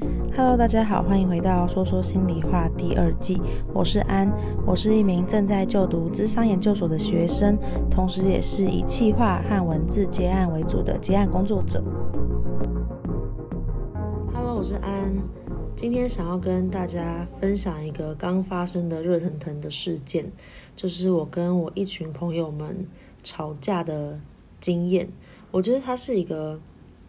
Hello，大家好，欢迎回到说说心里话第二季。我是安，我是一名正在就读咨商研究所的学生，同时也是以企划和文字接案为主的接案工作者。Hello，我是安，今天想要跟大家分享一个刚发生的热腾腾的事件，就是我跟我一群朋友们吵架的经验。我觉得它是一个。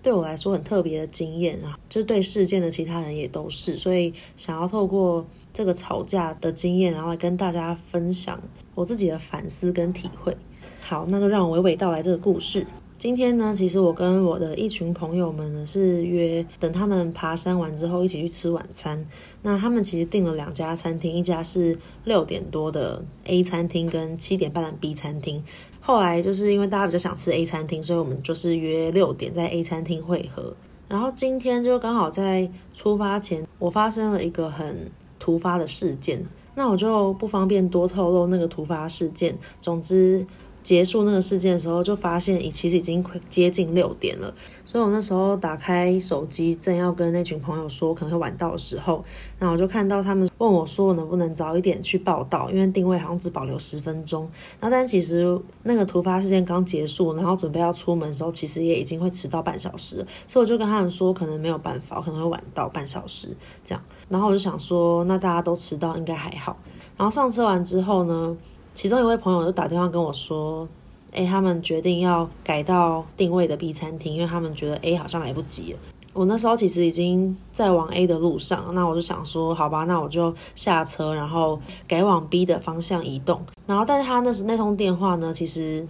对我来说很特别的经验啊，就是对事件的其他人也都是，所以想要透过这个吵架的经验，然后来跟大家分享我自己的反思跟体会。好，那就让我娓娓道来这个故事。今天呢，其实我跟我的一群朋友们呢是约等他们爬山完之后一起去吃晚餐。那他们其实订了两家餐厅，一家是六点多的 A 餐厅，跟七点半的 B 餐厅。后来就是因为大家比较想吃 A 餐厅，所以我们就是约六点在 A 餐厅会合。然后今天就刚好在出发前，我发生了一个很突发的事件，那我就不方便多透露那个突发事件。总之。结束那个事件的时候，就发现已其实已经快接近六点了，所以我那时候打开手机，正要跟那群朋友说可能会晚到的时候，那我就看到他们问我说我能不能早一点去报到，因为定位好像只保留十分钟。那但其实那个突发事件刚结束，然后准备要出门的时候，其实也已经会迟到半小时，所以我就跟他们说可能没有办法，可能会晚到半小时这样。然后我就想说，那大家都迟到应该还好。然后上车完之后呢，其中一位朋友就打电话跟我说：“诶，他们决定要改到定位的 B 餐厅，因为他们觉得 A 好像来不及了。”我那时候其实已经在往 A 的路上，那我就想说：“好吧，那我就下车，然后改往 B 的方向移动。”然后，但是他那时那通电话呢，其实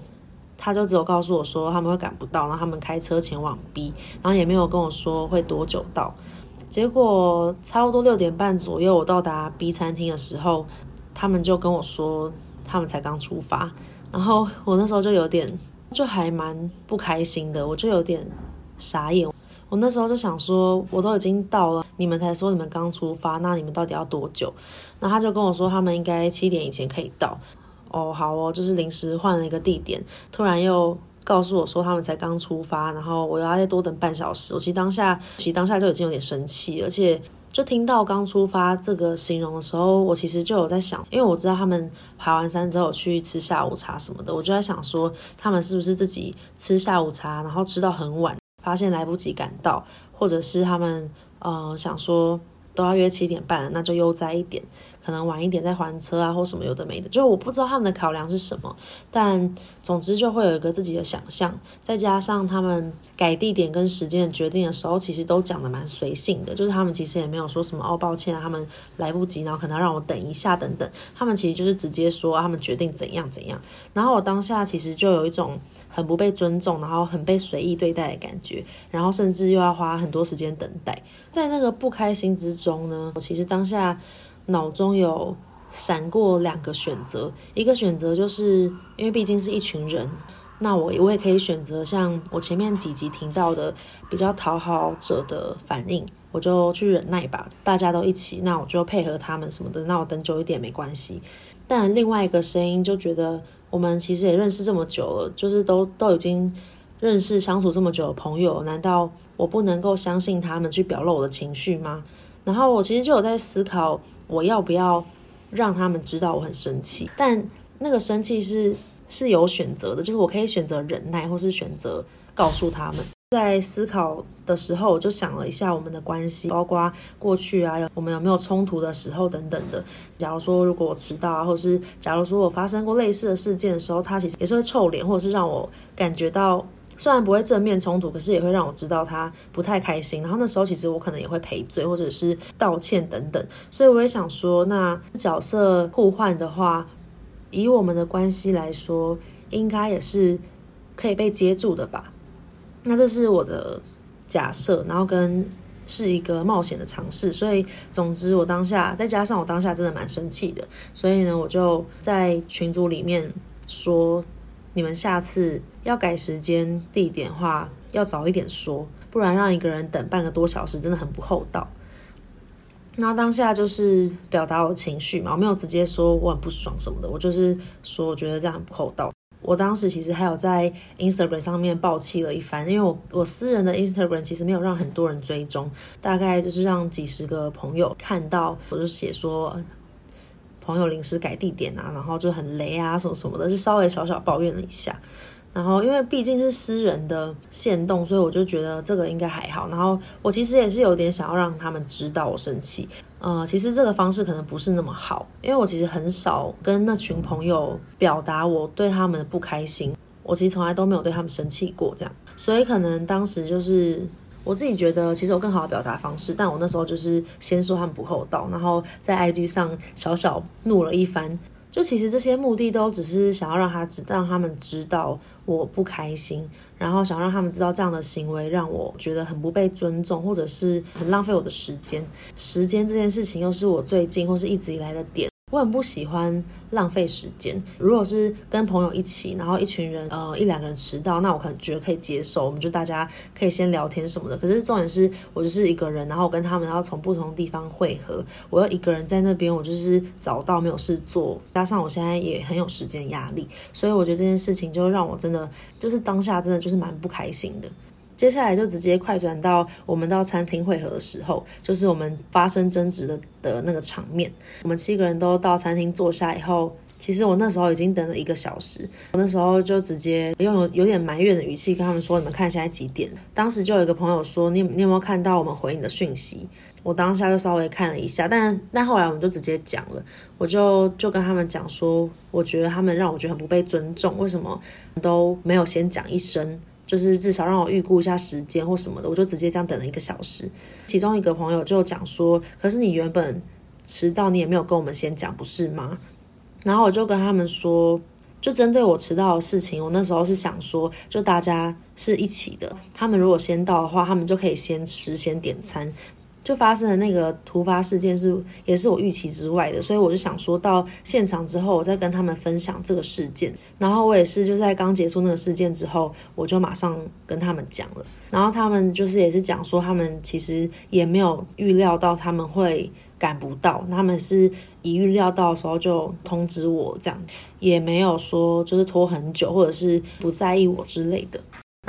他就只有告诉我说他们会赶不到，然后他们开车前往 B，然后也没有跟我说会多久到。结果差不多六点半左右，我到达 B 餐厅的时候，他们就跟我说。他们才刚出发，然后我那时候就有点，就还蛮不开心的，我就有点傻眼。我那时候就想说，我都已经到了，你们才说你们刚出发，那你们到底要多久？那他就跟我说，他们应该七点以前可以到。哦，好哦，就是临时换了一个地点，突然又告诉我说他们才刚出发，然后我要再多等半小时。我其实当下，其实当下就已经有点生气，而且。就听到刚出发这个形容的时候，我其实就有在想，因为我知道他们爬完山之后去吃下午茶什么的，我就在想说，他们是不是自己吃下午茶，然后吃到很晚，发现来不及赶到，或者是他们呃想说都要约七点半，那就悠哉一点。可能晚一点再还车啊，或什么有的没的，就是我不知道他们的考量是什么，但总之就会有一个自己的想象，再加上他们改地点跟时间的决定的时候，其实都讲的蛮随性的，就是他们其实也没有说什么哦，抱歉啊，他们来不及，然后可能让我等一下等等，他们其实就是直接说他们决定怎样怎样，然后我当下其实就有一种很不被尊重，然后很被随意对待的感觉，然后甚至又要花很多时间等待，在那个不开心之中呢，我其实当下。脑中有闪过两个选择，一个选择就是因为毕竟是一群人，那我我也可以选择像我前面几集听到的比较讨好者的反应，我就去忍耐吧，大家都一起，那我就配合他们什么的，那我等久一点没关系。但另外一个声音就觉得，我们其实也认识这么久了，就是都都已经认识相处这么久的朋友，难道我不能够相信他们去表露我的情绪吗？然后我其实就有在思考。我要不要让他们知道我很生气？但那个生气是是有选择的，就是我可以选择忍耐，或是选择告诉他们。在思考的时候，我就想了一下我们的关系，包括过去啊，我们有没有冲突的时候等等的。假如说如果我迟到啊，或是假如说我发生过类似的事件的时候，他其实也是会臭脸，或者是让我感觉到。虽然不会正面冲突，可是也会让我知道他不太开心。然后那时候其实我可能也会赔罪，或者是道歉等等。所以我也想说，那角色互换的话，以我们的关系来说，应该也是可以被接住的吧？那这是我的假设，然后跟是一个冒险的尝试。所以总之，我当下再加上我当下真的蛮生气的，所以呢，我就在群组里面说。你们下次要改时间地点的话，要早一点说，不然让一个人等半个多小时真的很不厚道。那当下就是表达我的情绪嘛，我没有直接说我很不爽什么的，我就是说我觉得这样很不厚道。我当时其实还有在 Instagram 上面爆气了一番，因为我我私人的 Instagram 其实没有让很多人追踪，大概就是让几十个朋友看到，我就写说朋友临时改地点啊，然后就很雷啊什么什么的，就稍微小小抱怨了一下。然后因为毕竟是私人的限动，所以我就觉得这个应该还好。然后我其实也是有点想要让他们知道我生气。呃，其实这个方式可能不是那么好，因为我其实很少跟那群朋友表达我对他们的不开心。我其实从来都没有对他们生气过，这样。所以可能当时就是我自己觉得，其实有更好的表达方式，但我那时候就是先说他们不厚道，然后在 IG 上小小怒了一番。就其实这些目的都只是想要让他知，让他们知道我不开心，然后想让他们知道这样的行为让我觉得很不被尊重，或者是很浪费我的时间。时间这件事情又是我最近或是一直以来的点。我很不喜欢浪费时间。如果是跟朋友一起，然后一群人，呃，一两个人迟到，那我可能觉得可以接受，我们就大家可以先聊天什么的。可是重点是我就是一个人，然后我跟他们要从不同的地方汇合，我要一个人在那边，我就是早到没有事做，加上我现在也很有时间压力，所以我觉得这件事情就让我真的就是当下真的就是蛮不开心的。接下来就直接快转到我们到餐厅会合的时候，就是我们发生争执的的那个场面。我们七个人都到餐厅坐下以后，其实我那时候已经等了一个小时。我那时候就直接用有，有点埋怨的语气跟他们说：“你们看现在几点？”当时就有一个朋友说：“你你有没有看到我们回你的讯息？”我当下就稍微看了一下，但但后来我们就直接讲了，我就就跟他们讲说：“我觉得他们让我觉得很不被尊重，为什么都没有先讲一声？”就是至少让我预估一下时间或什么的，我就直接这样等了一个小时。其中一个朋友就讲说：“可是你原本迟到，你也没有跟我们先讲，不是吗？”然后我就跟他们说，就针对我迟到的事情，我那时候是想说，就大家是一起的，他们如果先到的话，他们就可以先吃先点餐。就发生的那个突发事件是，也是我预期之外的，所以我就想说到现场之后，我再跟他们分享这个事件。然后我也是就在刚结束那个事件之后，我就马上跟他们讲了。然后他们就是也是讲说，他们其实也没有预料到他们会赶不到，他们是一预料到的时候就通知我，这样也没有说就是拖很久或者是不在意我之类的。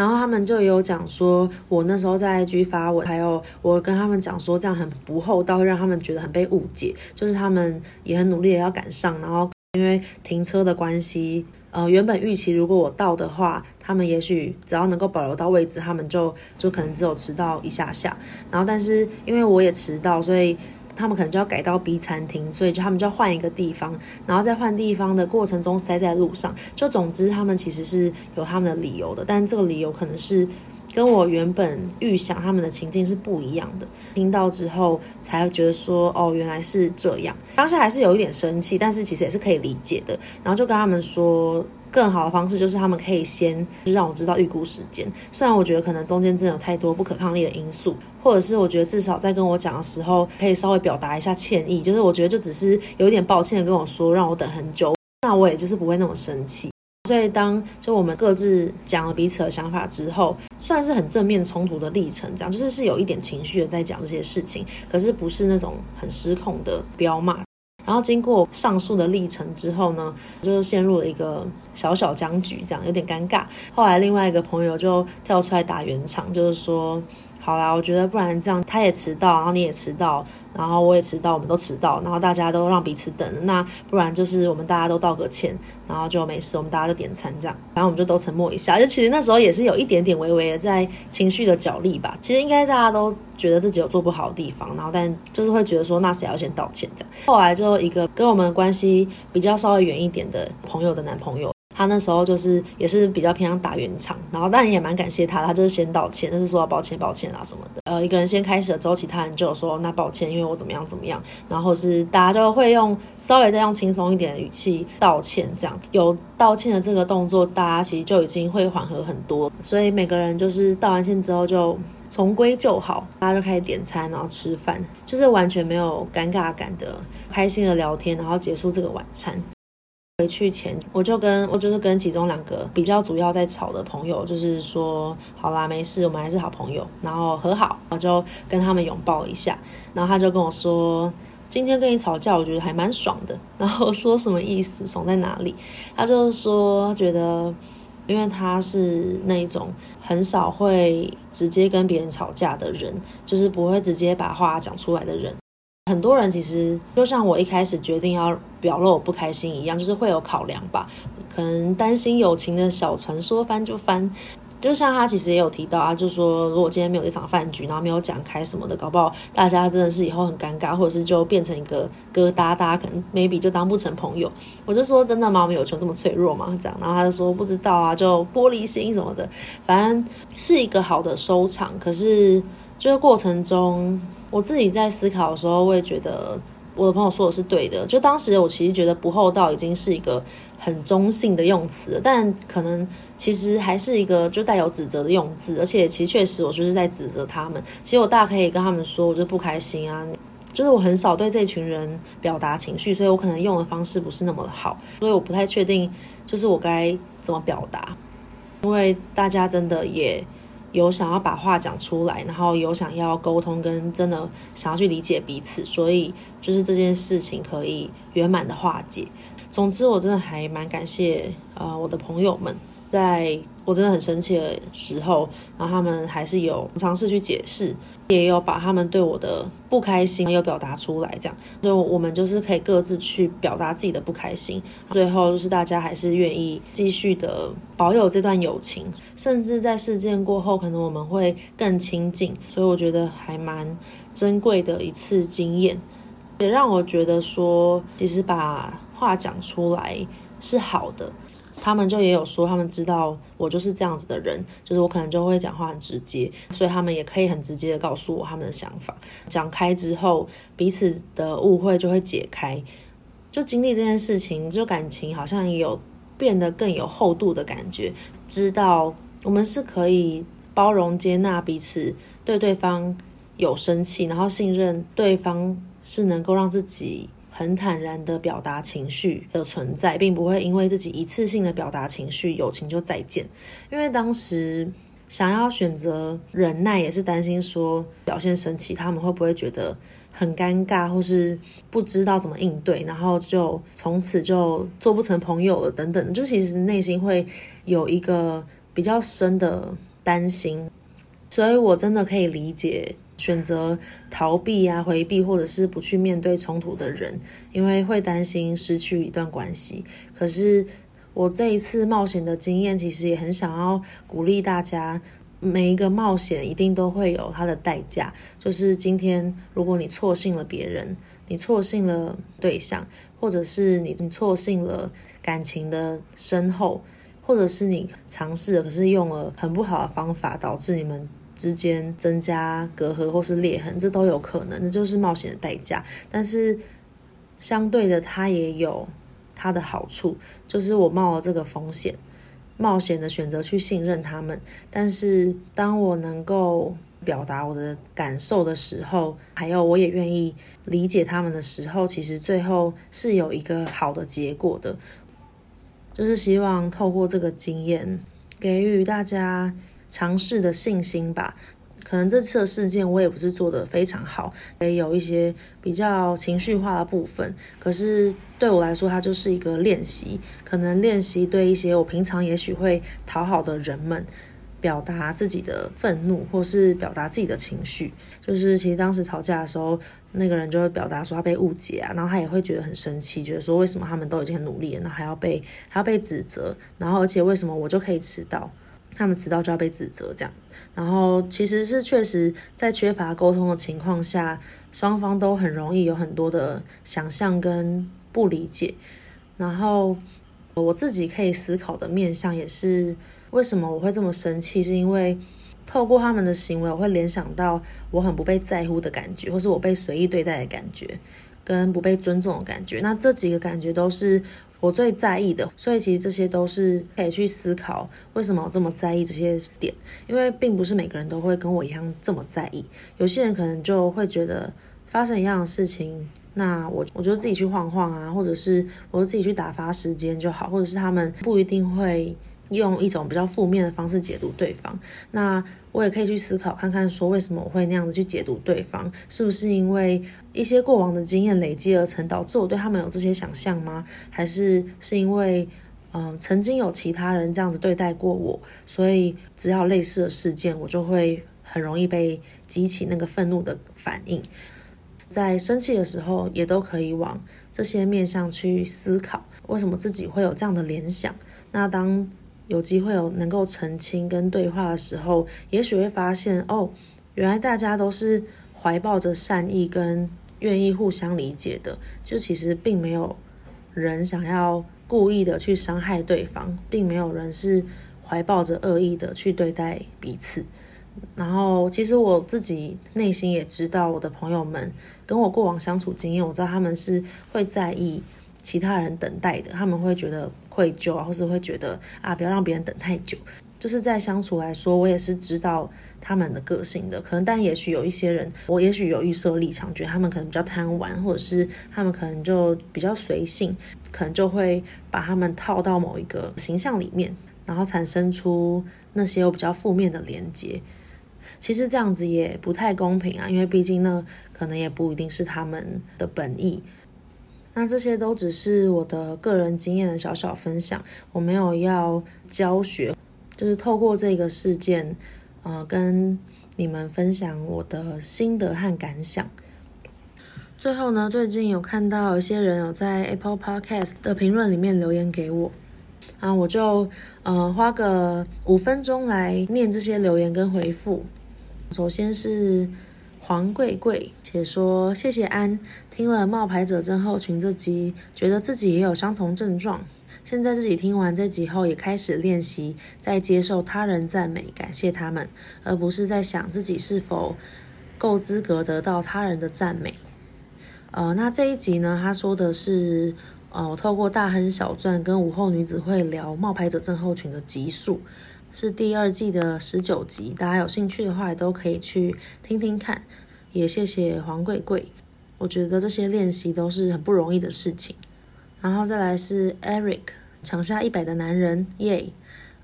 然后他们就有讲说，我那时候在 IG 发文，还有我跟他们讲说，这样很不厚道，会让他们觉得很被误解。就是他们也很努力的要赶上，然后因为停车的关系，呃，原本预期如果我到的话，他们也许只要能够保留到位置，他们就就可能只有迟到一下下。然后但是因为我也迟到，所以。他们可能就要改到 B 餐厅，所以就他们就要换一个地方，然后在换地方的过程中塞在路上。就总之，他们其实是有他们的理由的，但这个理由可能是跟我原本预想他们的情境是不一样的。听到之后才会觉得说，哦，原来是这样。当时还是有一点生气，但是其实也是可以理解的。然后就跟他们说。更好的方式就是他们可以先让我知道预估时间，虽然我觉得可能中间真的有太多不可抗力的因素，或者是我觉得至少在跟我讲的时候可以稍微表达一下歉意，就是我觉得就只是有一点抱歉的跟我说让我等很久，那我也就是不会那么生气。所以当就我们各自讲了彼此的想法之后，算是很正面冲突的历程，这样就是是有一点情绪的在讲这些事情，可是不是那种很失控的彪骂。然后经过上述的历程之后呢，就是陷入了一个小小僵局，这样有点尴尬。后来另外一个朋友就跳出来打圆场，就是说，好啦，我觉得不然这样，他也迟到，然后你也迟到。然后我也迟到，我们都迟到，然后大家都让彼此等，那不然就是我们大家都道个歉，然后就没事，我们大家就点餐这样，然后我们就都沉默一下。就其实那时候也是有一点点微微的在情绪的角力吧。其实应该大家都觉得自己有做不好的地方，然后但就是会觉得说，那谁要先道歉这样。后来就一个跟我们关系比较稍微远一点的朋友的男朋友。他那时候就是也是比较偏向打圆场，然后但也蛮感谢他，他就是先道歉，就是说抱歉抱歉啊什么的。呃，一个人先开始了之后，其他人就有说那抱歉，因为我怎么样怎么样，然后是大家就会用稍微再用轻松一点的语气道歉，这样有道歉的这个动作，大家其实就已经会缓和很多。所以每个人就是道完歉之后就重归就好，大家就开始点餐，然后吃饭，就是完全没有尴尬感的，开心的聊天，然后结束这个晚餐。回去前，我就跟我就是跟其中两个比较主要在吵的朋友，就是说好啦，没事，我们还是好朋友，然后和好，我就跟他们拥抱一下，然后他就跟我说，今天跟你吵架，我觉得还蛮爽的。然后说什么意思？爽在哪里？他就说觉得，因为他是那种很少会直接跟别人吵架的人，就是不会直接把话讲出来的人。很多人其实就像我一开始决定要表露我不开心一样，就是会有考量吧，可能担心友情的小船说翻就翻。就像他其实也有提到啊，就说如果今天没有一场饭局，然后没有讲开什么的，搞不好大家真的是以后很尴尬，或者是就变成一个疙瘩，大家可能 maybe 就当不成朋友。我就说真的吗？我们友情这么脆弱吗？这样，然后他就说不知道啊，就玻璃心什么的，反正是一个好的收场。可是这个过程中，我自己在思考的时候，我也觉得。我的朋友说的是对的，就当时我其实觉得不厚道已经是一个很中性的用词，但可能其实还是一个就带有指责的用字，而且其实确实我就是在指责他们。其实我大可以跟他们说，我就不开心啊，就是我很少对这群人表达情绪，所以我可能用的方式不是那么的好，所以我不太确定就是我该怎么表达，因为大家真的也。有想要把话讲出来，然后有想要沟通，跟真的想要去理解彼此，所以就是这件事情可以圆满的化解。总之，我真的还蛮感谢呃我的朋友们。在我真的很生气的时候，然后他们还是有尝试去解释，也有把他们对我的不开心有表达出来，这样，所以我们就是可以各自去表达自己的不开心，最后就是大家还是愿意继续的保有这段友情，甚至在事件过后，可能我们会更亲近，所以我觉得还蛮珍贵的一次经验，也让我觉得说，其实把话讲出来是好的。他们就也有说，他们知道我就是这样子的人，就是我可能就会讲话很直接，所以他们也可以很直接的告诉我他们的想法。讲开之后，彼此的误会就会解开。就经历这件事情，就感情好像也有变得更有厚度的感觉。知道我们是可以包容接纳彼此，对对方有生气，然后信任对方是能够让自己。很坦然的表达情绪的存在，并不会因为自己一次性的表达情绪，友情就再见。因为当时想要选择忍耐，也是担心说表现生气，他们会不会觉得很尴尬，或是不知道怎么应对，然后就从此就做不成朋友了等等。就其实内心会有一个比较深的担心，所以我真的可以理解。选择逃避啊、回避，或者是不去面对冲突的人，因为会担心失去一段关系。可是我这一次冒险的经验，其实也很想要鼓励大家，每一个冒险一定都会有它的代价。就是今天，如果你错信了别人，你错信了对象，或者是你你错信了感情的深厚，或者是你尝试了，可是用了很不好的方法，导致你们。之间增加隔阂或是裂痕，这都有可能，这就是冒险的代价。但是相对的，它也有它的好处，就是我冒了这个风险，冒险的选择去信任他们。但是当我能够表达我的感受的时候，还有我也愿意理解他们的时候，其实最后是有一个好的结果的。就是希望透过这个经验，给予大家。尝试的信心吧，可能这次的事件我也不是做得非常好，也有一些比较情绪化的部分。可是对我来说，它就是一个练习，可能练习对一些我平常也许会讨好的人们，表达自己的愤怒，或是表达自己的情绪。就是其实当时吵架的时候，那个人就会表达说他被误解啊，然后他也会觉得很生气，觉得说为什么他们都已经很努力了，那还要被还要被指责，然后而且为什么我就可以迟到？他们迟到就要被指责，这样，然后其实是确实在缺乏沟通的情况下，双方都很容易有很多的想象跟不理解。然后我自己可以思考的面向也是，为什么我会这么生气？是因为透过他们的行为，我会联想到我很不被在乎的感觉，或是我被随意对待的感觉，跟不被尊重的感觉。那这几个感觉都是。我最在意的，所以其实这些都是可以去思考为什么我这么在意这些点，因为并不是每个人都会跟我一样这么在意。有些人可能就会觉得发生一样的事情，那我我就自己去晃晃啊，或者是我就自己去打发时间就好，或者是他们不一定会用一种比较负面的方式解读对方。那我也可以去思考看看，说为什么我会那样子去解读对方？是不是因为一些过往的经验累积而成，导致我对他们有这些想象吗？还是是因为，嗯、曾经有其他人这样子对待过我，所以只要类似的事件，我就会很容易被激起那个愤怒的反应。在生气的时候，也都可以往这些面向去思考，为什么自己会有这样的联想？那当有机会有能够澄清跟对话的时候，也许会发现哦，原来大家都是怀抱着善意跟愿意互相理解的，就其实并没有人想要故意的去伤害对方，并没有人是怀抱着恶意的去对待彼此。然后，其实我自己内心也知道，我的朋友们跟我过往相处经验，我知道他们是会在意。其他人等待的，他们会觉得愧疚啊，或是会觉得啊，不要让别人等太久。就是在相处来说，我也是知道他们的个性的。可能，但也许有一些人，我也许有预设立场，觉得他们可能比较贪玩，或者是他们可能就比较随性，可能就会把他们套到某一个形象里面，然后产生出那些有比较负面的连接。其实这样子也不太公平啊，因为毕竟呢，可能也不一定是他们的本意。那这些都只是我的个人经验的小小分享，我没有要教学，就是透过这个事件，呃，跟你们分享我的心得和感想。最后呢，最近有看到一些人有在 Apple Podcast 的评论里面留言给我，啊，我就呃花个五分钟来念这些留言跟回复。首先是。黄贵贵写说：“谢谢安，听了冒牌者症候群这集，觉得自己也有相同症状。现在自己听完这集后，也开始练习在接受他人赞美，感谢他们，而不是在想自己是否够资格得到他人的赞美。呃，那这一集呢，他说的是，呃，我透过大亨小传跟午后女子会聊冒牌者症候群的集数，是第二季的十九集，大家有兴趣的话，也都可以去听听看。”也谢谢黄贵贵，我觉得这些练习都是很不容易的事情。然后再来是 Eric，抢下一百的男人，耶，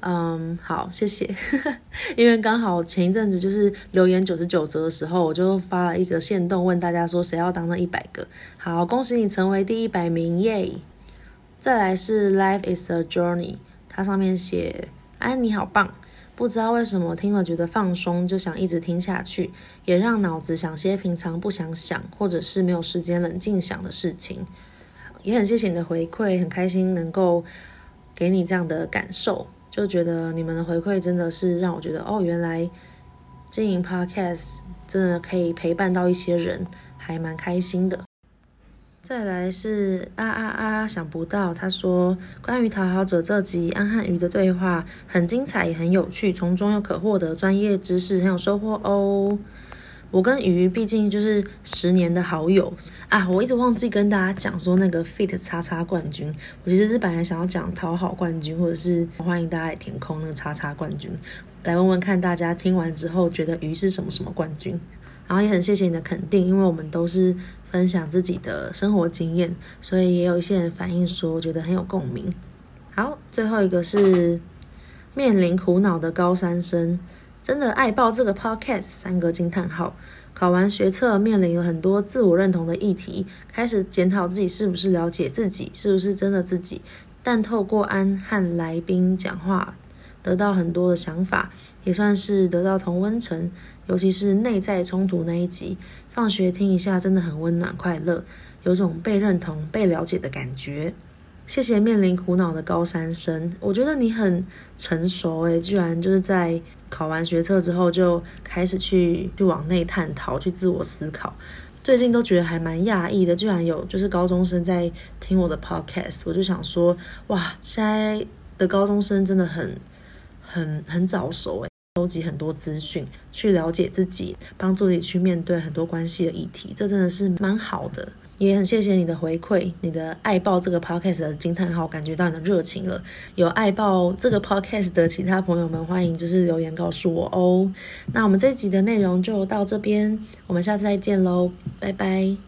嗯，好，谢谢。因为刚好前一阵子就是留言九十九则的时候，我就发了一个限动，问大家说谁要当那一百个。好，恭喜你成为第一百名，耶。再来是 Life is a journey，它上面写安妮好棒。不知道为什么听了觉得放松，就想一直听下去，也让脑子想些平常不想想，或者是没有时间冷静想的事情。也很谢谢你的回馈，很开心能够给你这样的感受，就觉得你们的回馈真的是让我觉得哦，原来经营 Podcast 真的可以陪伴到一些人，还蛮开心的。再来是啊啊啊！想不到他说关于讨好者这集安汉鱼的对话很精彩也很有趣，从中又可获得专业知识，很有收获哦。我跟鱼毕竟就是十年的好友啊，我一直忘记跟大家讲说那个 fit 叉叉冠军，我其实是本来想要讲讨好冠军，或者是欢迎大家来填空那个叉叉冠军，来问问看大家听完之后觉得鱼是什么什么冠军。然后也很谢谢你的肯定，因为我们都是分享自己的生活经验，所以也有一些人反映说，觉得很有共鸣。好，最后一个是面临苦恼的高三生，真的爱爆这个 podcast，三个惊叹号！考完学测，面临了很多自我认同的议题，开始检讨自己是不是了解自己，是不是真的自己。但透过安和来宾讲话，得到很多的想法，也算是得到同温层。尤其是内在冲突那一集，放学听一下，真的很温暖快乐，有种被认同、被了解的感觉。谢谢面临苦恼的高三生，我觉得你很成熟诶，居然就是在考完学测之后就开始去去往内探讨、去自我思考。最近都觉得还蛮讶异的，居然有就是高中生在听我的 podcast，我就想说，哇，现在的高中生真的很很很早熟诶。收集很多资讯，去了解自己，帮助你去面对很多关系的议题，这真的是蛮好的。也很谢谢你的回馈，你的爱爆这个 podcast 的惊叹号，感觉到你的热情了。有爱爆这个 podcast 的其他朋友们，欢迎就是留言告诉我哦。那我们这集的内容就到这边，我们下次再见喽，拜拜。